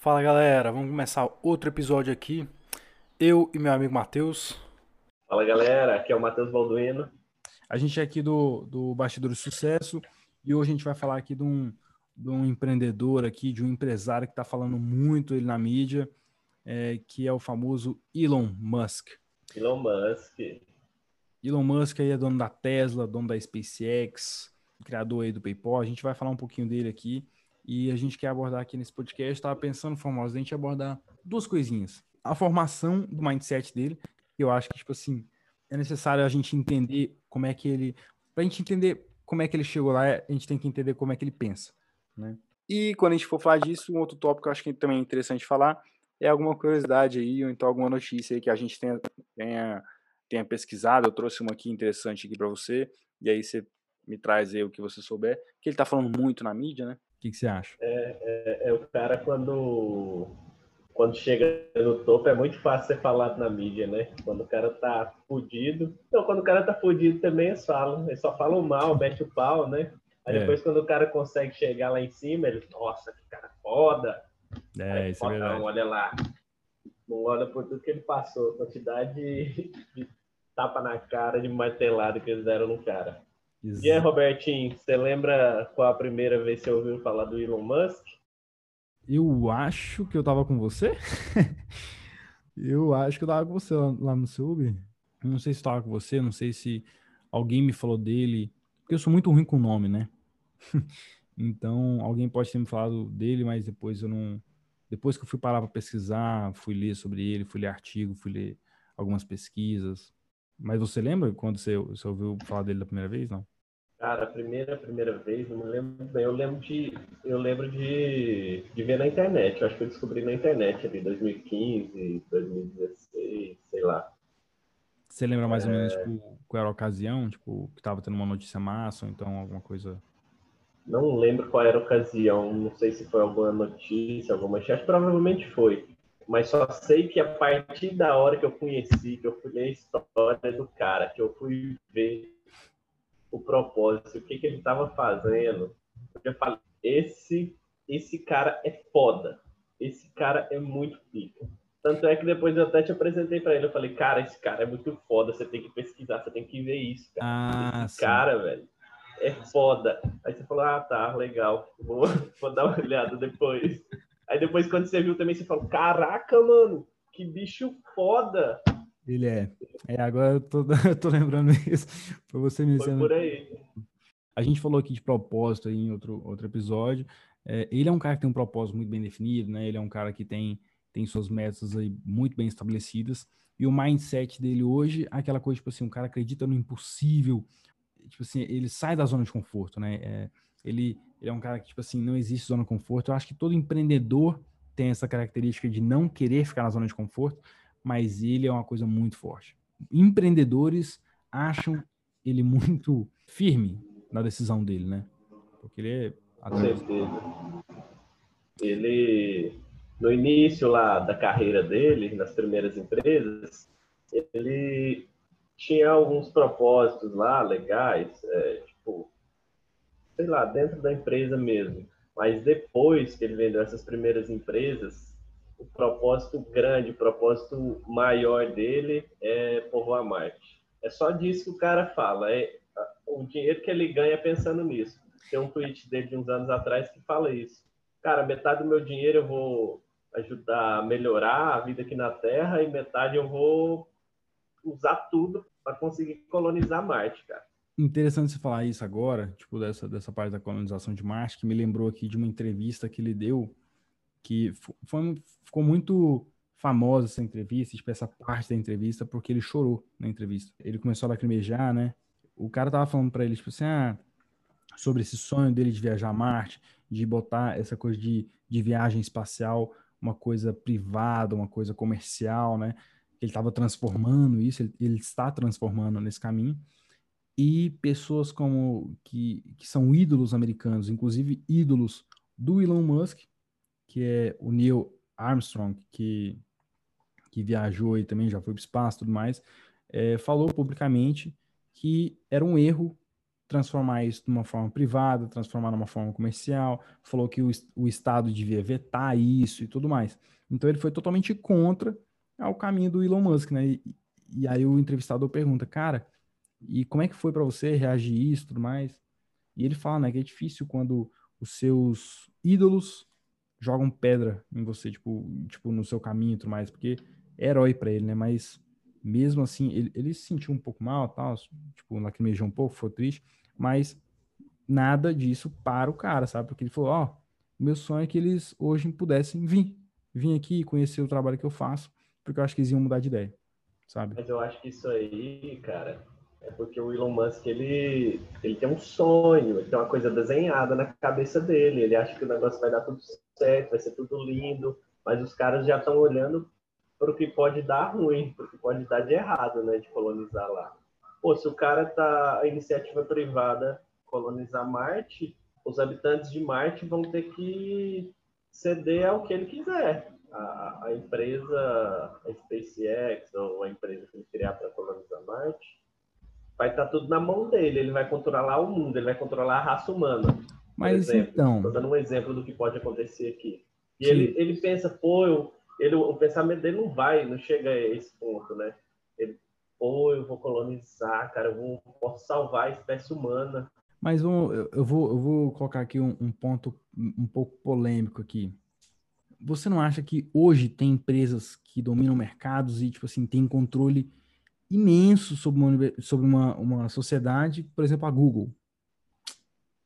Fala galera, vamos começar outro episódio aqui. Eu e meu amigo Matheus. Fala galera, aqui é o Matheus Balduino. A gente é aqui do, do Bastidor de Sucesso e hoje a gente vai falar aqui de um, de um empreendedor aqui, de um empresário que está falando muito ele na mídia, é, que é o famoso Elon Musk. Elon Musk. Elon Musk aí é dono da Tesla, dono da SpaceX, criador aí do PayPal. A gente vai falar um pouquinho dele aqui e a gente quer abordar aqui nesse podcast. Estava pensando, Formosa, a gente abordar duas coisinhas. A formação do mindset dele, eu acho que, tipo assim, é necessário a gente entender como é que ele. Para a gente entender como é que ele chegou lá, a gente tem que entender como é que ele pensa. Né? E quando a gente for falar disso, um outro tópico que eu acho que também é interessante falar é alguma curiosidade aí, ou então alguma notícia aí que a gente tenha, tenha, tenha pesquisado. Eu trouxe uma aqui interessante aqui para você, e aí você me traz aí o que você souber, que ele tá falando muito na mídia, né? O que, que você acha? É, é, é, o cara quando, quando chega no topo, é muito fácil ser falado na mídia, né? Quando o cara tá fudido. Então, quando o cara tá fudido também eles falam. Eles só falam mal, mete o pau, né? Aí é. depois, quando o cara consegue chegar lá em cima, ele, nossa, que cara foda. É, Aí, isso é verdade. olha lá. Não olha por tudo que ele passou, quantidade de, de tapa na cara, de martelada que eles deram no cara. Exato. E aí, Robertinho, você lembra qual a primeira vez que você ouviu falar do Elon Musk? Eu acho que eu tava com você. eu acho que eu tava com você lá, lá no Sub. Não sei se tava com você, não sei se alguém me falou dele. Porque eu sou muito ruim com nome, né? então, alguém pode ter me falado dele, mas depois eu não. Depois que eu fui parar para pesquisar, fui ler sobre ele, fui ler artigo, fui ler algumas pesquisas. Mas você lembra quando você, você ouviu falar dele da primeira vez, não? Cara, a primeira, primeira vez, não me lembro bem. Eu lembro de, eu lembro de, de ver na internet. Eu acho que eu descobri na internet ali, 2015, 2016, sei lá. Você lembra mais é... ou menos, tipo, qual era a ocasião? Tipo, que tava tendo uma notícia massa ou então alguma coisa... Não lembro qual era a ocasião. Não sei se foi alguma notícia, alguma chat. Provavelmente foi mas só sei que a partir da hora que eu conheci, que eu fui ler a história do cara, que eu fui ver o propósito, o que, que ele estava fazendo, eu falei, esse, esse cara é foda, esse cara é muito pica. Tanto é que depois eu até te apresentei para ele, eu falei, cara, esse cara é muito foda, você tem que pesquisar, você tem que ver isso, cara. Ah, esse sim. cara, velho, é foda. Aí você falou, ah, tá, legal, vou, vou dar uma olhada depois. Aí depois, quando você viu também, você falou: Caraca, mano, que bicho foda. Ele é. É, agora eu tô, eu tô lembrando isso. Foi você me Foi por aí. A gente falou aqui de propósito aí em outro, outro episódio. É, ele é um cara que tem um propósito muito bem definido, né? Ele é um cara que tem, tem suas metas aí muito bem estabelecidas. E o mindset dele hoje é aquela coisa, tipo assim, um cara acredita no impossível. Tipo assim, ele sai da zona de conforto, né? É, ele, ele é um cara que, tipo assim, não existe zona de conforto. Eu acho que todo empreendedor tem essa característica de não querer ficar na zona de conforto, mas ele é uma coisa muito forte. Empreendedores acham ele muito firme na decisão dele, né? Porque ele é. Com certeza. Ele, no início lá da carreira dele, nas primeiras empresas, ele tinha alguns propósitos lá legais, é, sei lá, dentro da empresa mesmo. Mas depois que ele vendeu essas primeiras empresas, o propósito grande, o propósito maior dele é povoar Marte. É só disso que o cara fala, é o dinheiro que ele ganha pensando nisso. Tem um tweet dele de uns anos atrás que fala isso. Cara, metade do meu dinheiro eu vou ajudar a melhorar a vida aqui na Terra e metade eu vou usar tudo para conseguir colonizar Marte, cara. Interessante você falar isso agora, tipo, dessa, dessa parte da colonização de Marte, que me lembrou aqui de uma entrevista que ele deu, que foi, ficou muito famosa essa entrevista, tipo, essa parte da entrevista, porque ele chorou na entrevista. Ele começou a lacrimejar, né? O cara tava falando para ele, tipo assim, ah, sobre esse sonho dele de viajar a Marte, de botar essa coisa de, de viagem espacial, uma coisa privada, uma coisa comercial, né? Ele estava transformando isso, ele, ele está transformando nesse caminho e pessoas como que, que são ídolos americanos, inclusive ídolos do Elon Musk, que é o Neil Armstrong, que, que viajou e também já foi para o espaço e tudo mais, é, falou publicamente que era um erro transformar isso de uma forma privada, transformar numa forma comercial, falou que o, o Estado devia vetar isso e tudo mais. Então ele foi totalmente contra ao caminho do Elon Musk, né? E, e aí o entrevistador pergunta, cara, e como é que foi para você reagir isso e tudo mais? E ele fala, né, que é difícil quando os seus ídolos jogam pedra em você, tipo, tipo no seu caminho e tudo mais, porque é herói para ele, né? Mas mesmo assim, ele, ele se sentiu um pouco mal, tal, tipo, lacrimejou um pouco, foi triste, mas nada disso para o cara, sabe? Porque ele falou, ó, oh, meu sonho é que eles hoje pudessem vir, vir aqui conhecer o trabalho que eu faço, porque eu acho que eles iam mudar de ideia, sabe? Mas eu acho que isso aí, cara, é porque o Elon Musk, ele, ele tem um sonho, ele tem uma coisa desenhada na cabeça dele, ele acha que o negócio vai dar tudo certo, vai ser tudo lindo, mas os caras já estão olhando para o que pode dar ruim, para o que pode dar de errado, né, de colonizar lá. Pô, se o cara tá, a iniciativa privada colonizar Marte, os habitantes de Marte vão ter que ceder ao que ele quiser. A, a empresa, a SpaceX, ou a empresa que ele criar para colonizar Marte, vai estar tá tudo na mão dele. Ele vai controlar o mundo, ele vai controlar a raça humana. Mas então. Estou dando um exemplo do que pode acontecer aqui. E ele, ele pensa, pô, eu, ele, o pensamento dele não vai, não chega a esse ponto, né? Ele, pô, eu vou colonizar, cara, eu vou, posso salvar a espécie humana. Mas um, eu, vou, eu vou colocar aqui um, um ponto um pouco polêmico aqui. Você não acha que hoje tem empresas que dominam mercados e, tipo assim, tem controle imenso sobre uma, sobre uma, uma sociedade, por exemplo, a Google?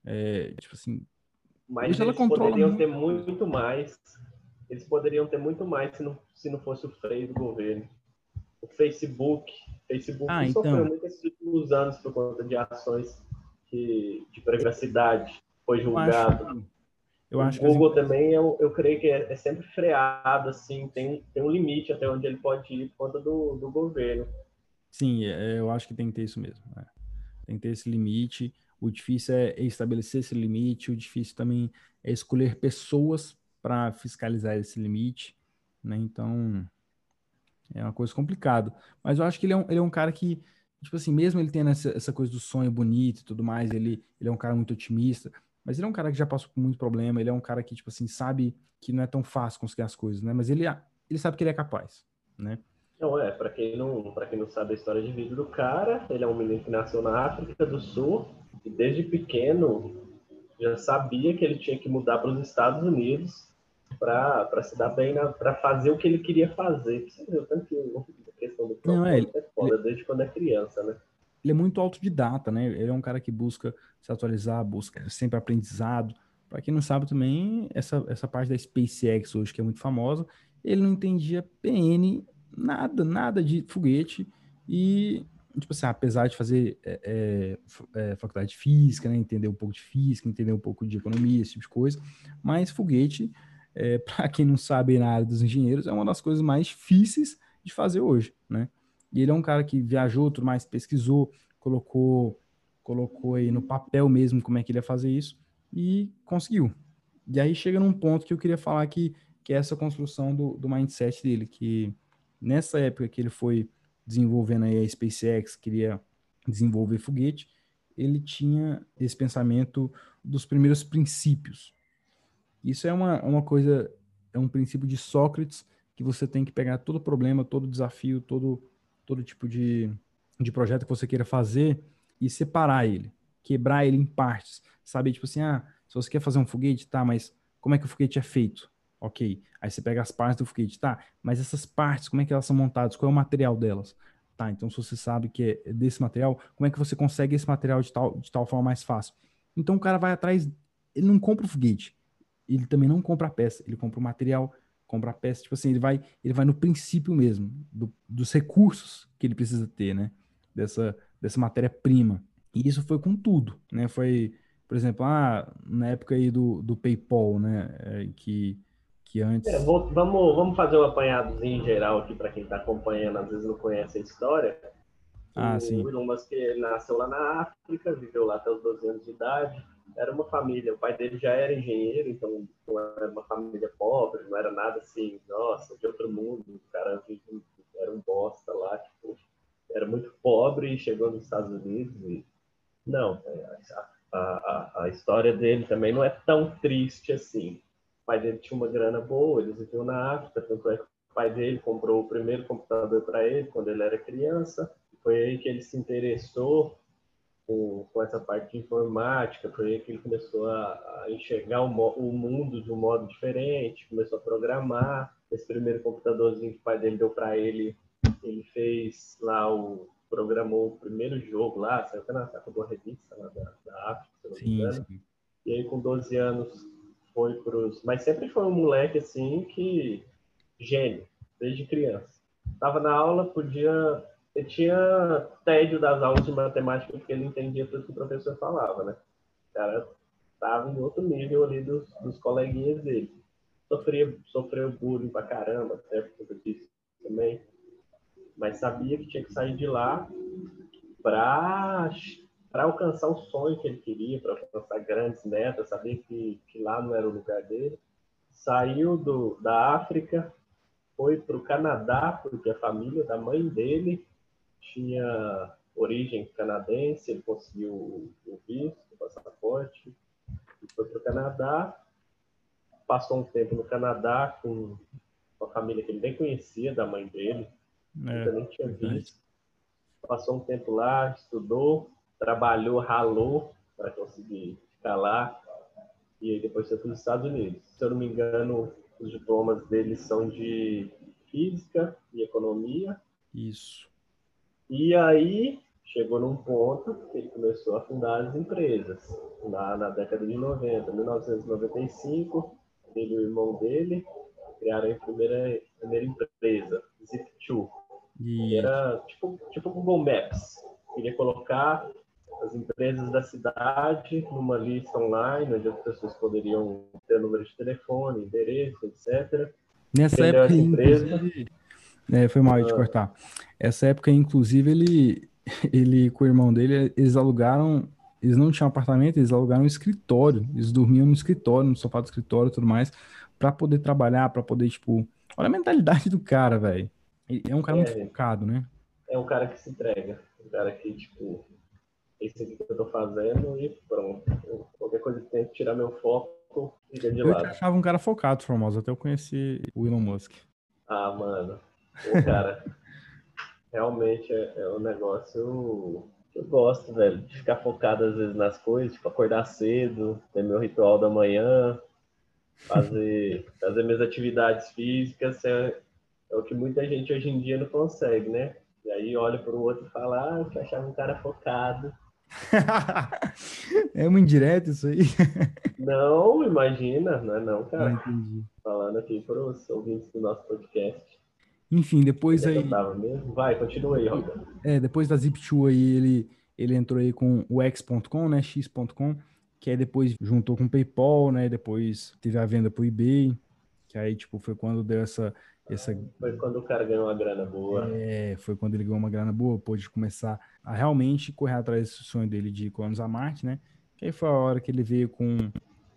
É, tipo assim, mas eles poderiam muito. ter muito mais eles poderiam ter muito mais se não, se não fosse o freio do governo. O Facebook, Facebook ah, sofreu então... muito esses últimos anos por conta de ações que, de privacidade, foi julgado. Eu acho, eu acho o Google também, eu, eu creio que é, é, sempre freado, assim, tem, tem um limite até onde ele pode ir por conta do, do governo. Sim, é, eu acho que tem que ter isso mesmo. É. Tem que ter esse limite. O difícil é estabelecer esse limite, o difícil também é escolher pessoas para fiscalizar esse limite, né? Então é uma coisa complicada. Mas eu acho que ele é um, ele é um cara que, tipo assim, mesmo ele tendo essa, essa coisa do sonho bonito e tudo mais, ele, ele é um cara muito otimista, mas ele é um cara que já passou por muito problema, ele é um cara que, tipo assim, sabe que não é tão fácil conseguir as coisas, né? Mas ele, ele sabe que ele é capaz, né? Não, é, para quem não, para quem não sabe a história de vida do cara, ele é um menino que nasceu na África do Sul e desde pequeno já sabia que ele tinha que mudar para os Estados Unidos para se dar bem, para fazer o que ele queria fazer. Você viu tanto que a questão do não, é, é foda, ele, desde quando é criança, né? Ele é muito autodidata, né? Ele é um cara que busca se atualizar, busca sempre aprendizado. Para quem não sabe também, essa, essa parte da SpaceX hoje, que é muito famosa, ele não entendia PN, nada, nada de foguete. E, tipo assim, apesar de fazer é, é, é, faculdade de física, né? Entender um pouco de física, entender um pouco de economia, esse tipo de coisa, mas foguete é, para quem não sabe na área dos engenheiros, é uma das coisas mais difíceis de fazer hoje, né? E ele é um cara que viajou, tudo mais, pesquisou, colocou, colocou aí no papel mesmo como é que ele ia fazer isso e conseguiu. E aí chega num ponto que eu queria falar que, que é essa construção do, do mindset dele, que nessa época que ele foi desenvolvendo aí a SpaceX, queria desenvolver foguete, ele tinha esse pensamento dos primeiros princípios, isso é uma, uma coisa, é um princípio de Sócrates que você tem que pegar todo problema, todo desafio, todo, todo tipo de, de projeto que você queira fazer e separar ele, quebrar ele em partes. Sabe, tipo assim, ah, se você quer fazer um foguete, tá, mas como é que o foguete é feito? Ok. Aí você pega as partes do foguete, tá, mas essas partes, como é que elas são montadas? Qual é o material delas? Tá, então se você sabe que é desse material, como é que você consegue esse material de tal, de tal forma mais fácil? Então o cara vai atrás, ele não compra o foguete, ele também não compra a peça, ele compra o material, compra a peça, tipo assim, ele vai, ele vai no princípio mesmo, do, dos recursos que ele precisa ter, né? Dessa, dessa matéria-prima. E isso foi com tudo, né? Foi, por exemplo, ah, na época aí do, do PayPal, né? É, que, que antes. É, vou, vamos, vamos fazer um apanhadozinho em geral aqui para quem está acompanhando, às vezes não conhece a história. Ah, o sim. Elon Musk nasceu lá na África, viveu lá até os 12 anos de idade era uma família, o pai dele já era engenheiro, então era uma família pobre, não era nada assim, nossa, de outro mundo, o cara era um bosta lá, tipo, era muito pobre e chegou nos Estados Unidos e Não, a, a, a história dele também não é tão triste assim. O pai dele tinha uma grana boa, eles viviam na África, tanto é que o pai dele comprou o primeiro computador para ele quando ele era criança. Foi aí que ele se interessou com, com essa parte de informática, foi aí que ele começou a, a enxergar o, o, mundo de um modo diferente, começou a programar. Esse primeiro computadorzinho que o pai dele deu para ele, ele fez lá o programou o primeiro jogo lá, saiu até na capa da revista lá da, da África, se não me engano. E aí com 12 anos foi pros, mas sempre foi um moleque assim que gênio desde criança. Tava na aula, podia ele tinha tédio das aulas de matemática porque ele entendia tudo que o professor falava, né? O cara estava em outro nível ali dos, dos coleguinhas dele. Sofria, sofreu bullying pra caramba, até porque eu disse também. Mas sabia que tinha que sair de lá para para alcançar o sonho que ele queria, para alcançar grandes metas, sabia que, que lá não era o lugar dele. Saiu do, da África, foi para o Canadá, porque a família da mãe dele tinha origem canadense, ele conseguiu o visto, o passaporte, e foi para o Canadá. Passou um tempo no Canadá com uma família que ele nem conhecia, da mãe dele, é, nem tinha visto. Passou um tempo lá, estudou, trabalhou, ralou para conseguir ficar lá, e aí depois foi para os Estados Unidos. Se eu não me engano, os diplomas dele são de física e economia. Isso. E aí chegou num ponto que ele começou a fundar as empresas. Na, na década de 90, 1995, ele e o irmão dele criaram a primeira, primeira empresa, Zip2. Que era tipo, tipo Google Maps. Queria colocar as empresas da cidade numa lista online, onde as pessoas poderiam ter número de telefone, endereço, etc. Nessa época, empresa, é, foi mal de ah. cortar. Essa época, inclusive, ele, ele com o irmão dele, eles alugaram. Eles não tinham apartamento, eles alugaram um escritório. Eles dormiam no escritório, no sofá do escritório e tudo mais, para poder trabalhar, para poder, tipo. Olha a mentalidade do cara, velho. É um cara é, muito focado, né? É um cara que se entrega. Um cara que, tipo, esse aqui que eu tô fazendo e pronto. Qualquer coisa que tenha que tirar meu foco, fica de eu lado. Eu achava um cara focado, famoso, até eu conheci o Elon Musk. Ah, mano. Pô, cara, realmente é, é um negócio que eu gosto, velho, de ficar focado às vezes nas coisas, tipo, acordar cedo, ter meu ritual da manhã, fazer, fazer minhas atividades físicas, é, é o que muita gente hoje em dia não consegue, né? E aí olha para o outro e fala, ah, que achava um cara focado. é uma indireta isso aí? não, imagina, não é não, cara. Não entendi. Falando aqui para os ouvintes do nosso podcast. Enfim, depois aí. Vai, continua aí. É, depois da Zip2 aí, ele, ele entrou aí com o X.com, né? X.com, que aí depois juntou com o PayPal, né? Depois teve a venda pro eBay, que aí, tipo, foi quando deu essa. Essa... Foi quando o cara ganhou uma grana boa. É, foi quando ele ganhou uma grana boa, pôde começar a realmente correr atrás desse sonho dele de colonizar Marte, né? Que aí foi a hora que ele veio com,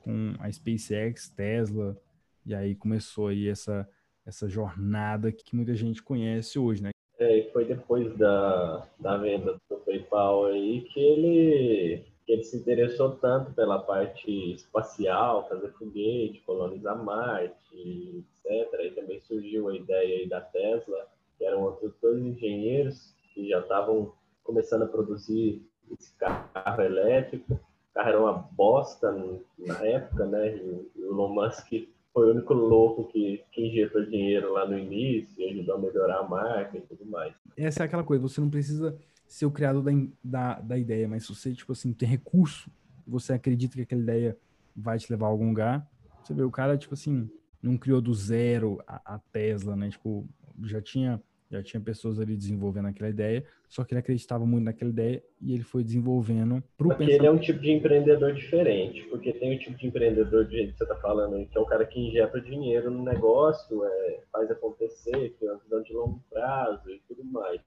com a SpaceX, Tesla, e aí começou aí essa essa jornada que muita gente conhece hoje, né? É, e foi depois da, da venda do PayPal aí que ele, ele se interessou tanto pela parte espacial, fazer foguete, colonizar Marte, etc. E também surgiu a ideia da Tesla, que eram outros dois engenheiros que já estavam começando a produzir esse carro elétrico. O carro era uma bosta na época, né? E o Elon Musk foi o único louco que, que injetou dinheiro lá no início ajudou a melhorar a marca e tudo mais. Essa é aquela coisa, você não precisa ser o criador da, da, da ideia, mas se você, tipo assim, tem recurso, você acredita que aquela ideia vai te levar a algum lugar, você vê, o cara, tipo assim, não criou do zero a, a Tesla, né? Tipo, já tinha já tinha pessoas ali desenvolvendo aquela ideia, só que ele acreditava muito naquela ideia e ele foi desenvolvendo para o pensamento. ele é um tipo de empreendedor diferente, porque tem o tipo de empreendedor de jeito que você está falando aí, que é o cara que injeta dinheiro no negócio, é, faz acontecer, tem uma visão de longo prazo e tudo mais.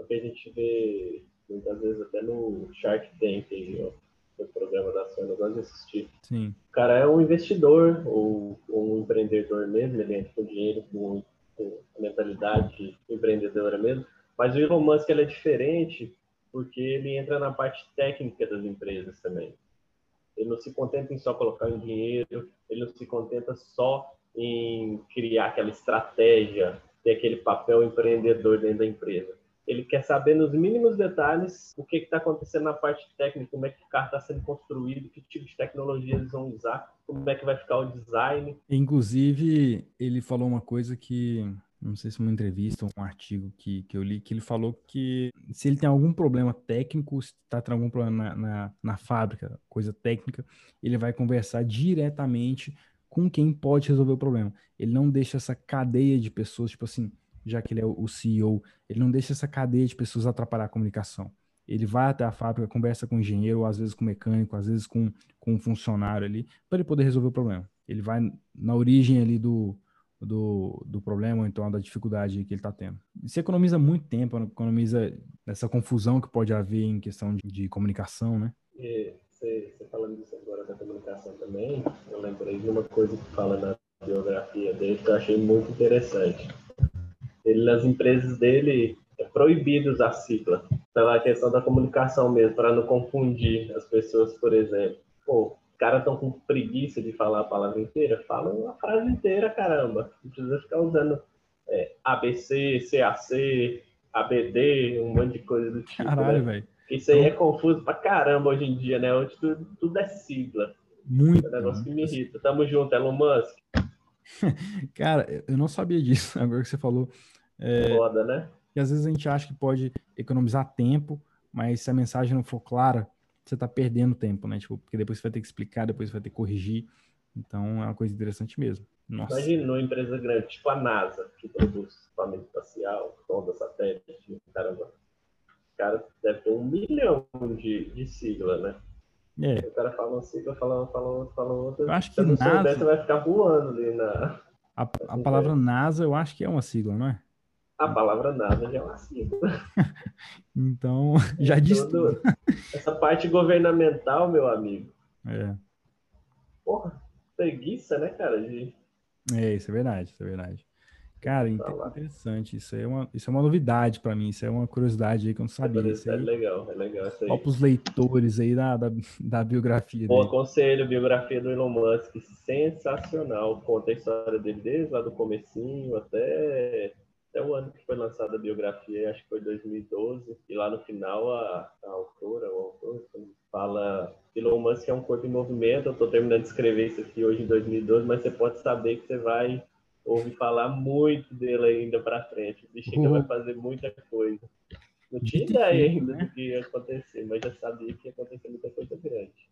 É o que a gente vê muitas vezes até no Shark Tank, no programa da Sony, eu gosto de assistir. Sim. O cara é um investidor ou, ou um empreendedor mesmo, ele entra com dinheiro, com com a mentalidade empreendedora mesmo. Mas o Elon Musk ele é diferente porque ele entra na parte técnica das empresas também. Ele não se contenta em só colocar o dinheiro, ele não se contenta só em criar aquela estratégia, ter aquele papel empreendedor dentro da empresa. Ele quer saber nos mínimos detalhes o que está acontecendo na parte técnica, como é que o carro está sendo construído, que tipo de tecnologia eles vão usar, como é que vai ficar o design. Inclusive, ele falou uma coisa que não sei se uma entrevista ou um artigo que, que eu li, que ele falou que se ele tem algum problema técnico, se está tendo algum problema na, na, na, fábrica, coisa técnica, ele vai conversar diretamente com quem pode resolver o problema. Ele não deixa essa cadeia de pessoas, tipo assim, já que ele é o CEO, ele não deixa essa cadeia de pessoas atrapalhar a comunicação. Ele vai até a fábrica, conversa com o engenheiro, às vezes com o mecânico, às vezes com, com um funcionário ali, para ele poder resolver o problema. Ele vai na origem ali do, do, do problema, ou então da dificuldade que ele está tendo. Isso economiza muito tempo, economiza essa confusão que pode haver em questão de, de comunicação, né? Você, você falando disso agora da comunicação também, eu lembrei de uma coisa que fala na biografia dele que eu achei muito interessante ele, nas empresas dele, é proibido usar sigla, pela questão da comunicação mesmo, para não confundir as pessoas, por exemplo. Pô, os caras estão com preguiça de falar a palavra inteira, fala a frase inteira, caramba. Não precisa ficar usando é, ABC, CAC, ABD, um monte de coisa do tipo. Caralho, né? velho. Isso aí é confuso pra caramba hoje em dia, né? Hoje tudo, tudo é sigla. Muito. É um negócio que me irrita. Tamo junto, Elon Musk. Cara, eu não sabia disso. Agora que você falou, é, Foda, né? E às vezes a gente acha que pode economizar tempo, mas se a mensagem não for clara, você está perdendo tempo, né? Tipo, porque depois você vai ter que explicar, depois você vai ter que corrigir. Então é uma coisa interessante mesmo. Nossa. Imagina uma empresa grande, tipo a NASA, que produz equipamento espacial, sonda, satélite, caramba. Os caras devem ter um milhão de, de sigla, né? É. O cara fala uma sigla, fala, fala, fala outra. Eu acho que NASA... Souber, você vai ficar voando ali na. A, a palavra NASA eu acho que é uma sigla, não é? A palavra nada já é uma sigla. então, já é disse tudo. Essa parte governamental, meu amigo. É. Porra, preguiça, né, cara? De... É, isso é verdade, isso é verdade. Cara, tá interessante. Isso é uma, isso é uma novidade para mim. Isso é uma curiosidade aí que eu não sabia. É, isso é legal, é legal isso aí. Pros leitores aí da, da, da biografia Bom, dele. aconselho, biografia do Elon Musk. Sensacional. Conta a história dele desde lá do comecinho até até o ano que foi lançada a biografia, acho que foi 2012, e lá no final a, a autora, o autor, fala Elon Musk é um corpo em movimento, eu estou terminando de escrever isso aqui hoje em 2012, mas você pode saber que você vai ouvir falar muito dele ainda para frente. O bicho uhum. vai fazer muita coisa. Não tinha ideia ainda né? do que ia acontecer, mas já sabia que ia acontecer muita coisa grande.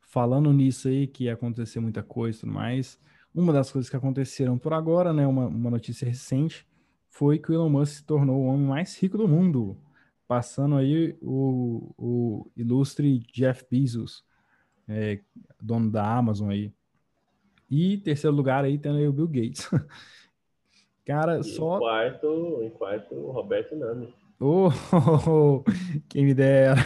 Falando nisso aí, que ia acontecer muita coisa e tudo mais, uma das coisas que aconteceram por agora, né, uma, uma notícia recente, foi que o Elon Musk se tornou o homem mais rico do mundo, passando aí o, o ilustre Jeff Bezos, é, dono da Amazon aí. E terceiro lugar aí tem aí o Bill Gates. Cara, e só. Em quarto, em quarto, o Roberto Nami. Oh, oh, oh, quem me dera.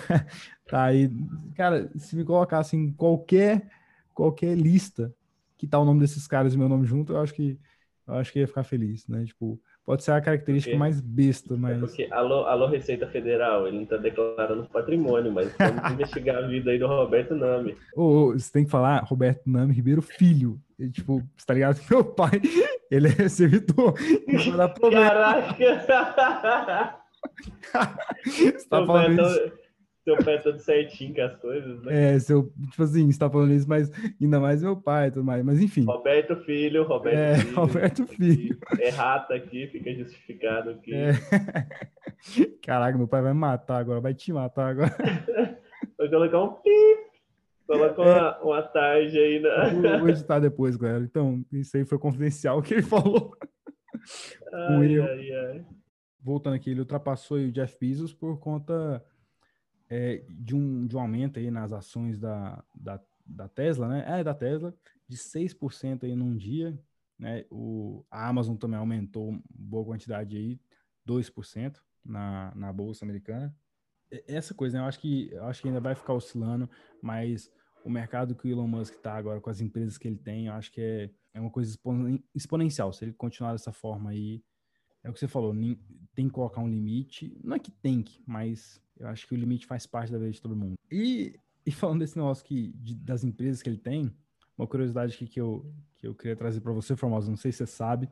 Tá aí. Cara, se me colocasse em qualquer, qualquer lista que tá o nome desses caras e meu nome junto, eu acho que eu acho que ia ficar feliz, né? Tipo, Pode ser a característica porque, mais besta, é mas. É porque, alô, alô, Receita Federal, ele não está declarando patrimônio, mas vamos investigar a vida aí do Roberto Nami. Ô, você tem que falar Roberto Nami Ribeiro Filho. E, tipo, você tá ligado? Meu pai, ele é servidor. Caraca! você tá falando isso seu pé todo certinho com as coisas, né? É, seu, tipo assim, você tá falando isso, mas ainda mais meu pai e tudo mais, mas enfim. Roberto Filho, Roberto é, Filho. Roberto Filho. Errata aqui, fica justificado aqui. É. Caraca, meu pai vai me matar agora, vai te matar agora. Vou colocar um pip. Coloca é. uma, uma tarde aí na. Vou editar depois, galera. Então, isso aí foi confidencial que ele falou. Ai, ai, ai. Voltando aqui, ele ultrapassou o Jeff Bezos por conta é, de, um, de um aumento aí nas ações da, da, da Tesla, né? É, da Tesla, de 6% aí num dia, né? O, a Amazon também aumentou boa quantidade aí, 2% na, na Bolsa Americana. Essa coisa, né? Eu acho que, eu acho que ainda vai ficar oscilando, mas o mercado que o Elon Musk está agora, com as empresas que ele tem, eu acho que é, é uma coisa exponencial. Se ele continuar dessa forma aí, é o que você falou, tem que colocar um limite. Não é que tem que, mas Eu acho que o limite faz parte da vida de todo mundo. E, e falando desse negócio que, de, das empresas que ele tem, uma curiosidade aqui que eu, que eu queria trazer para você, Formosa, não sei se você sabe,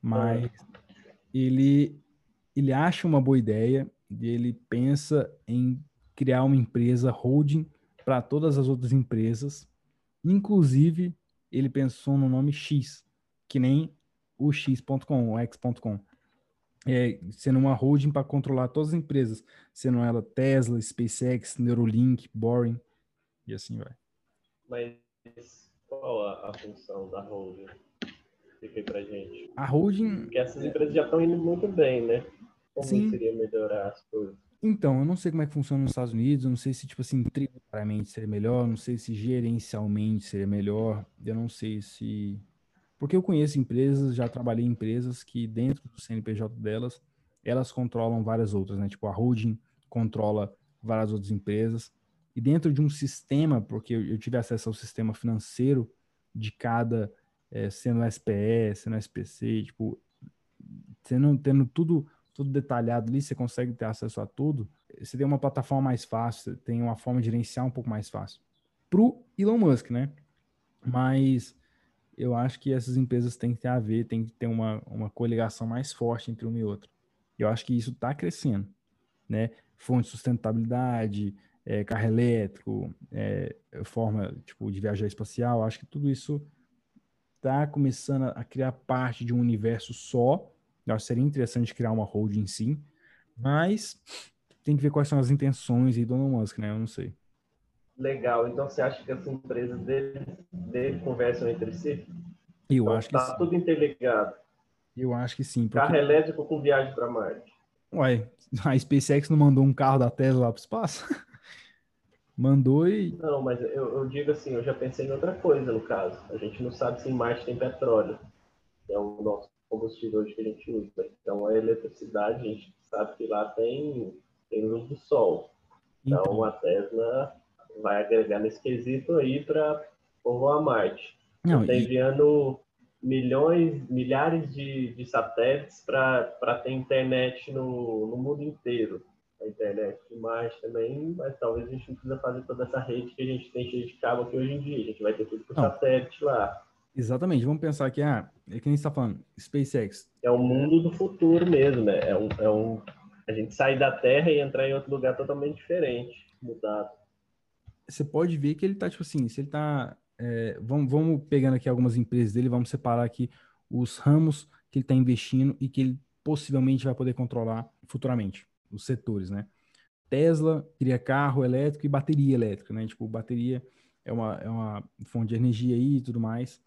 mas é. ele, ele acha uma boa ideia e ele pensa em criar uma empresa holding para todas as outras empresas. Inclusive, ele pensou no nome X, que nem o X.com, o X.com é, sendo uma holding para controlar todas as empresas, sendo ela Tesla, SpaceX, Neuralink, Boring e assim vai. Mas qual a, a função da holding? Fica aí pra gente. A holding. Porque essas empresas já estão indo muito bem, né? Como Sim. seria melhorar as coisas? Então, eu não sei como é que funciona nos Estados Unidos, eu não sei se, tipo assim, tributariamente seria melhor, não sei se gerencialmente seria melhor, eu não sei se porque eu conheço empresas, já trabalhei em empresas que dentro do CNPJ delas, elas controlam várias outras, né? Tipo a holding controla várias outras empresas. E dentro de um sistema, porque eu tive acesso ao sistema financeiro de cada, é, sendo SPE, sendo SPC, tipo, sendo, tendo tudo, tudo detalhado ali, você consegue ter acesso a tudo. Você tem uma plataforma mais fácil, tem uma forma de gerenciar um pouco mais fácil. Pro Elon Musk, né? Mas eu acho que essas empresas têm que ter a ver, tem que ter uma, uma coligação mais forte entre uma e outra. Eu acho que isso está crescendo, né? Fonte de sustentabilidade, é, carro elétrico, é, forma tipo de viajar espacial, acho que tudo isso está começando a criar parte de um universo só. Eu acho que seria interessante criar uma holding sim, mas tem que ver quais são as intenções e do Elon Musk, né? Eu não sei. Legal. Então você acha que as empresas dele, dele conversam entre si? Eu então, acho que tá sim. tudo interligado. Eu acho que sim. Porque... Carro elétrico com viagem para Marte. Ué, a SpaceX não mandou um carro da Tesla lá para o espaço? mandou e. Não, mas eu, eu, digo assim, eu já pensei em outra coisa no caso. A gente não sabe se em Marte tem petróleo. É o nosso combustível hoje que a gente usa. Então a eletricidade, a gente sabe que lá tem, tem luz do sol. Então, então a Tesla vai agregar nesse quesito aí para povoar Marte. Não, está enviando e... milhões, milhares de, de satélites para ter internet no, no mundo inteiro. A internet de Marte também, mas talvez a gente não precisa fazer toda essa rede que a gente tem cheio de cabo aqui hoje em dia. A gente vai ter tudo por satélite lá. Exatamente, vamos pensar que, ah, é que gente está falando, SpaceX. É o mundo do futuro mesmo, né? É um, é um, a gente sair da Terra e entrar em outro lugar totalmente diferente, mudado você pode ver que ele tá, tipo assim, se ele tá. É, vamos, vamos pegando aqui algumas empresas dele, vamos separar aqui os ramos que ele está investindo e que ele possivelmente vai poder controlar futuramente, os setores, né? Tesla cria carro elétrico e bateria elétrica, né? Tipo, bateria é uma, é uma fonte de energia aí e tudo mais.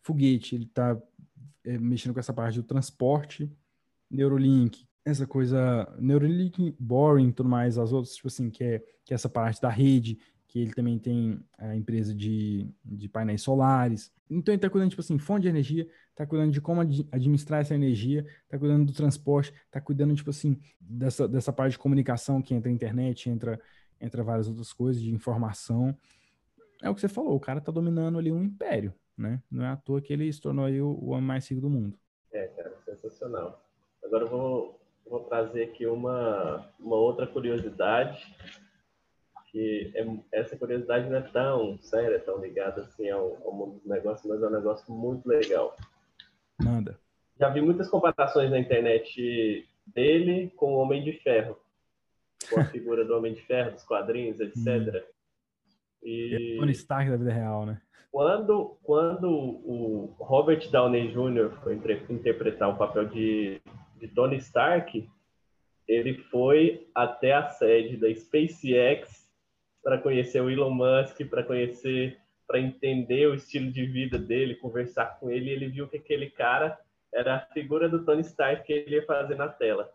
Foguete, ele está é, mexendo com essa parte do transporte. Neurolink, essa coisa, Neuralink, Boring tudo mais, as outras, tipo assim, que é, que é essa parte da rede, que ele também tem a empresa de, de painéis solares. Então ele está cuidando, tipo assim, fonte de energia, está cuidando de como administrar essa energia, está cuidando do transporte, está cuidando, tipo assim, dessa, dessa parte de comunicação que entra a internet, entra, entra várias outras coisas de informação. É o que você falou, o cara está dominando ali um império, né? Não é à toa que ele se tornou aí o, o homem mais rico do mundo. É, cara, sensacional. Agora eu vou, vou trazer aqui uma, uma outra curiosidade que é, essa curiosidade não é tão séria, tão ligada assim ao, ao mundo dos negócios, mas é um negócio muito legal. Manda. Já vi muitas comparações na internet dele com o Homem de Ferro, com a figura do Homem de Ferro, dos quadrinhos, etc. Hum. E... É Tony Stark da vida real, né? Quando, quando o Robert Downey Jr. foi interpretar o papel de, de Tony Stark, ele foi até a sede da SpaceX para conhecer o Elon Musk, para conhecer, para entender o estilo de vida dele, conversar com ele. ele viu que aquele cara era a figura do Tony Stark que ele ia fazer na tela.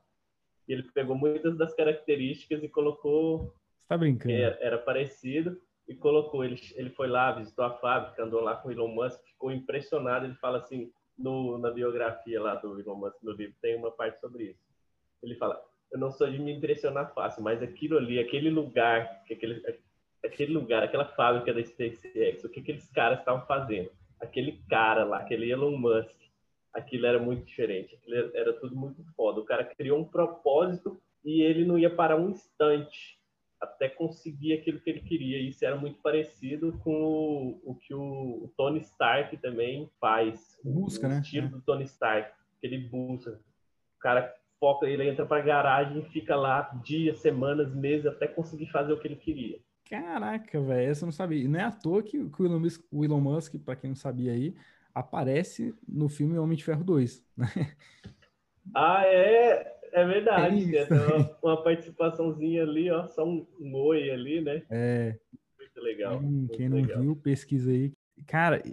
E ele pegou muitas das características e colocou. Está brincando? Era, era, parecido e colocou. Ele, ele foi lá, visitou a fábrica, andou lá com o Elon Musk, ficou impressionado. Ele fala assim, no, na biografia lá do Elon Musk, no livro, tem uma parte sobre isso. Ele fala: eu não sou de me impressionar fácil, mas aquilo ali, aquele lugar, aquele, aquele lugar, aquela fábrica da SpaceX, o que aqueles caras estavam fazendo? Aquele cara lá, aquele Elon Musk, aquilo era muito diferente, aquilo era tudo muito foda. O cara criou um propósito e ele não ia parar um instante até conseguir aquilo que ele queria. Isso era muito parecido com o, o que o, o, Tony Stark também faz. Busca, o né? estilo é. do Tony Stark, que ele busca. O cara foca, ele entra para garagem e fica lá dias, semanas, meses até conseguir fazer o que ele queria. Caraca, velho, essa eu não sabia. E não é à toa que, que o Elon Musk, o Elon Musk para quem não sabia aí, aparece no filme Homem de Ferro 2. Né? Ah, é? É verdade. É uma, uma, participaçãozinha ali, ó, só um, um oi ali, né? É. Muito legal. Quem, muito quem não legal. viu, pesquisa aí. Cara,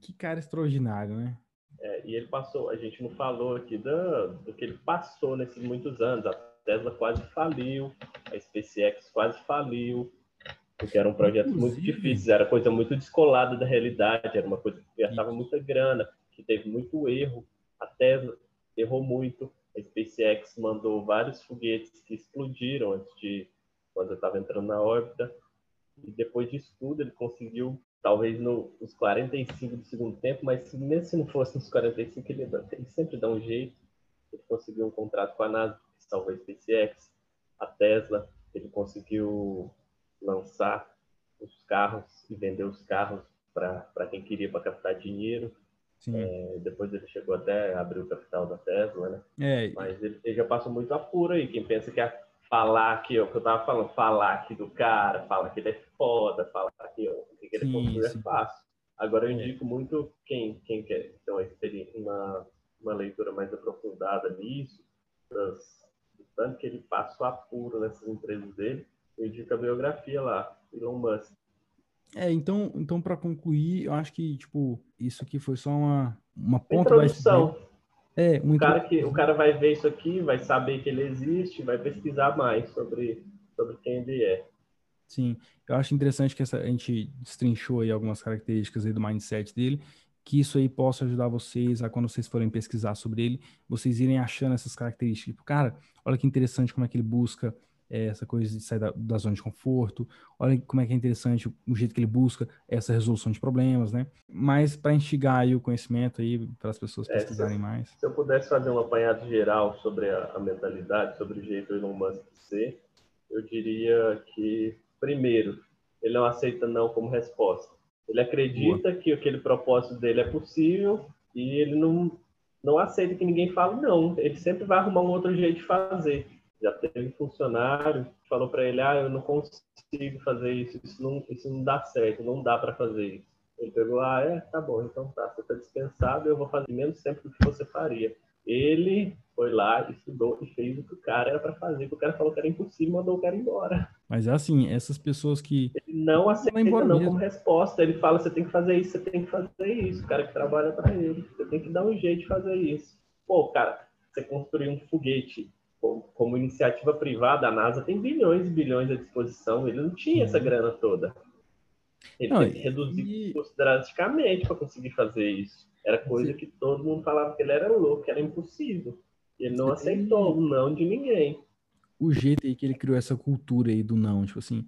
que cara extraordinário, né? É, e ele passou, a gente não falou aqui do, do que ele passou nesses muitos anos. A Tesla quase faliu, a SpaceX quase faliu, porque eram projetos Inclusive, muito difíceis, era coisa muito descolada da realidade, era uma coisa que gastava muita grana, que teve muito erro. A Tesla errou muito. A SpaceX mandou vários foguetes que explodiram antes de quando eu estava entrando na órbita. E depois disso tudo, ele conseguiu, talvez no, nos 45 do segundo tempo, mas mesmo se não fosse nos 45, ele, ele sempre dá um jeito. Ele conseguiu um contrato com a NASA, a SpaceX, a Tesla. Ele conseguiu lançar os carros e vender os carros para quem queria para captar dinheiro. É, depois ele chegou até a abrir o capital da Tesla, né? É. Mas ele, ele já passou muito apuro aí. Quem pensa que é falar aqui, ó, o que eu tava falando, falar aqui do cara, falar que ele é foda, falar que, ó, sim, construiu é fácil. Agora eu é. indico muito quem, quem quer ter uma, uma, uma leitura mais aprofundada nisso, das, do tanto que ele passou apuro nessas empresas dele, eu indico a biografia lá, Elon Musk. É, então, então para concluir, eu acho que tipo isso aqui foi só uma uma ponta introdução. É, um o cara que o cara vai ver isso aqui, vai saber que ele existe, vai pesquisar mais sobre sobre quem ele é. Sim, eu acho interessante que essa, a gente destrinchou aí algumas características aí do mindset dele, que isso aí possa ajudar vocês a quando vocês forem pesquisar sobre ele, vocês irem achando essas características. Tipo, cara, olha que interessante como é que ele busca é, essa coisa de sair da, da, zona de conforto. Olha como é que é interessante o, jeito que ele busca essa resolução de problemas, né? Mas para instigar aí o conhecimento aí para as pessoas é, pesquisarem se, mais. Se eu pudesse fazer um apanhado geral sobre a, a mentalidade, sobre o jeito Elon Musk ser, eu diria que primeiro ele não aceita não como resposta. Ele acredita Boa. que aquele propósito dele é possível e ele não não aceita que ninguém fale não. Ele sempre vai arrumar um outro jeito de fazer já teve funcionário que falou para ele, ah, eu não consigo fazer isso, isso não, isso não dá certo, não dá para fazer isso. Ele pegou, ah, é, tá bom, então tá, você está dispensado, eu vou fazer menos tempo do que você faria. Ele foi lá, estudou e fez o que o cara era para fazer, que o cara falou que era impossível, mandou o cara embora. Mas é assim, essas pessoas que... Ele não aceita não mesmo. como resposta, ele fala, você tem que fazer isso, você tem que fazer isso, o cara que trabalha para ele, você tem que dar um jeito de fazer isso. Pô, cara, você construiu um foguete como iniciativa privada, a NASA tem bilhões e bilhões à disposição, ele não tinha essa grana toda. Ele não, teve que reduzir e... drasticamente para conseguir fazer isso. Era coisa Sim. que todo mundo falava que ele era louco, que era impossível. Ele não aceitou o não de ninguém. O jeito aí que ele criou essa cultura aí do não, tipo assim,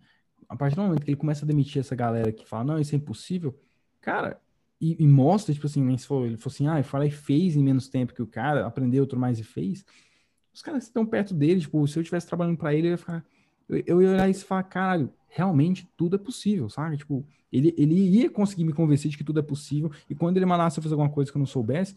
a partir do momento que ele começa a demitir essa galera que fala, não, isso é impossível, cara, e, e mostra, tipo assim, nem se for, ele falou assim, ah, e fala e fez em menos tempo que o cara, aprendeu outro mais e fez os caras estão perto dele, tipo, se eu estivesse trabalhando para ele, eu ia ficar. Eu, eu ia olhar isso e falar, caralho, realmente tudo é possível, sabe? Tipo, ele, ele ia conseguir me convencer de que tudo é possível, e quando ele mandasse eu fazer alguma coisa que eu não soubesse,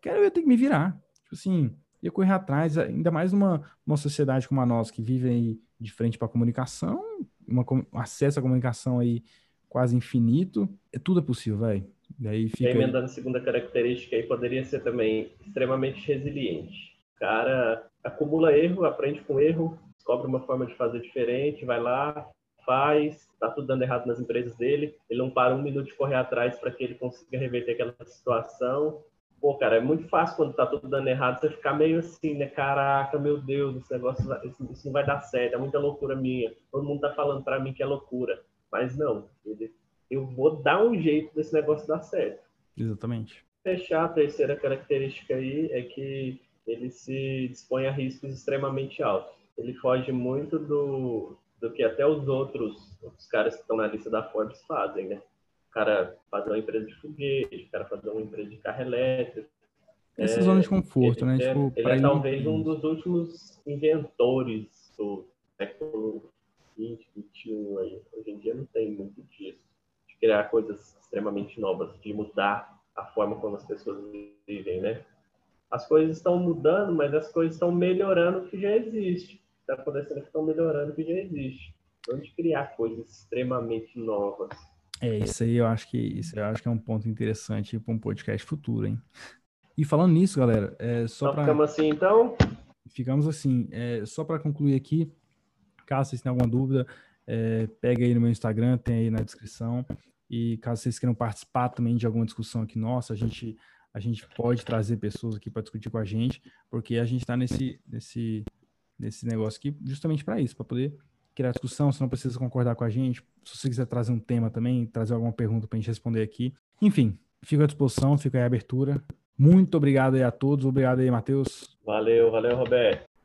cara, eu ia ter que me virar. Tipo assim, ia correr atrás, ainda mais numa, numa sociedade como a nossa, que vive aí de frente para a comunicação, uma, um acesso à comunicação aí quase infinito, é, tudo é possível, velho. Daí fica. E emendando a segunda característica aí, poderia ser também extremamente resiliente. O cara acumula erro, aprende com erro, descobre uma forma de fazer diferente, vai lá, faz, tá tudo dando errado nas empresas dele, ele não para um minuto de correr atrás para que ele consiga reverter aquela situação. Pô, cara, é muito fácil quando tá tudo dando errado você ficar meio assim, né? Caraca, meu Deus, esse negócio isso não vai dar certo, é muita loucura minha. Todo mundo tá falando para mim que é loucura. Mas não, eu vou dar um jeito desse negócio dar certo. Exatamente. Fechar a terceira característica aí é que ele se dispõe a riscos extremamente altos. Ele foge muito do, do que até os outros, os caras que estão na lista da Forbes fazem, né? O cara fazer uma empresa de foguete, o cara fazer uma empresa de carro elétrico. Essa é, zona de conforto, ele né? É, tipo, ele é talvez um dos últimos inventores do século 20, 21 aí. Hoje em dia não tem muito disso. De criar coisas extremamente novas, de mudar a forma como as pessoas vivem, né? As coisas estão mudando, mas as coisas estão melhorando o que já existe. Está acontecendo que estão melhorando o que já existe. Não de criar coisas extremamente novas. É, isso aí eu acho que isso eu acho que é um ponto interessante para um podcast futuro, hein? E falando nisso, galera, é só então, para ficamos assim, então. Ficamos assim. É, só para concluir aqui, caso vocês tenham alguma dúvida, é, pega aí no meu Instagram, tem aí na descrição. E caso vocês queiram participar também de alguma discussão aqui nossa, a gente a gente pode trazer pessoas aqui para discutir com a gente, porque a gente está nesse nesse nesse negócio aqui justamente para isso, para poder criar discussão, você não precisa concordar com a gente. Se você quiser trazer um tema também, trazer alguma pergunta para a gente responder aqui. Enfim, fico à disposição, fica aí a abertura. Muito obrigado aí a todos. Obrigado aí, Matheus. Valeu, valeu, Roberto.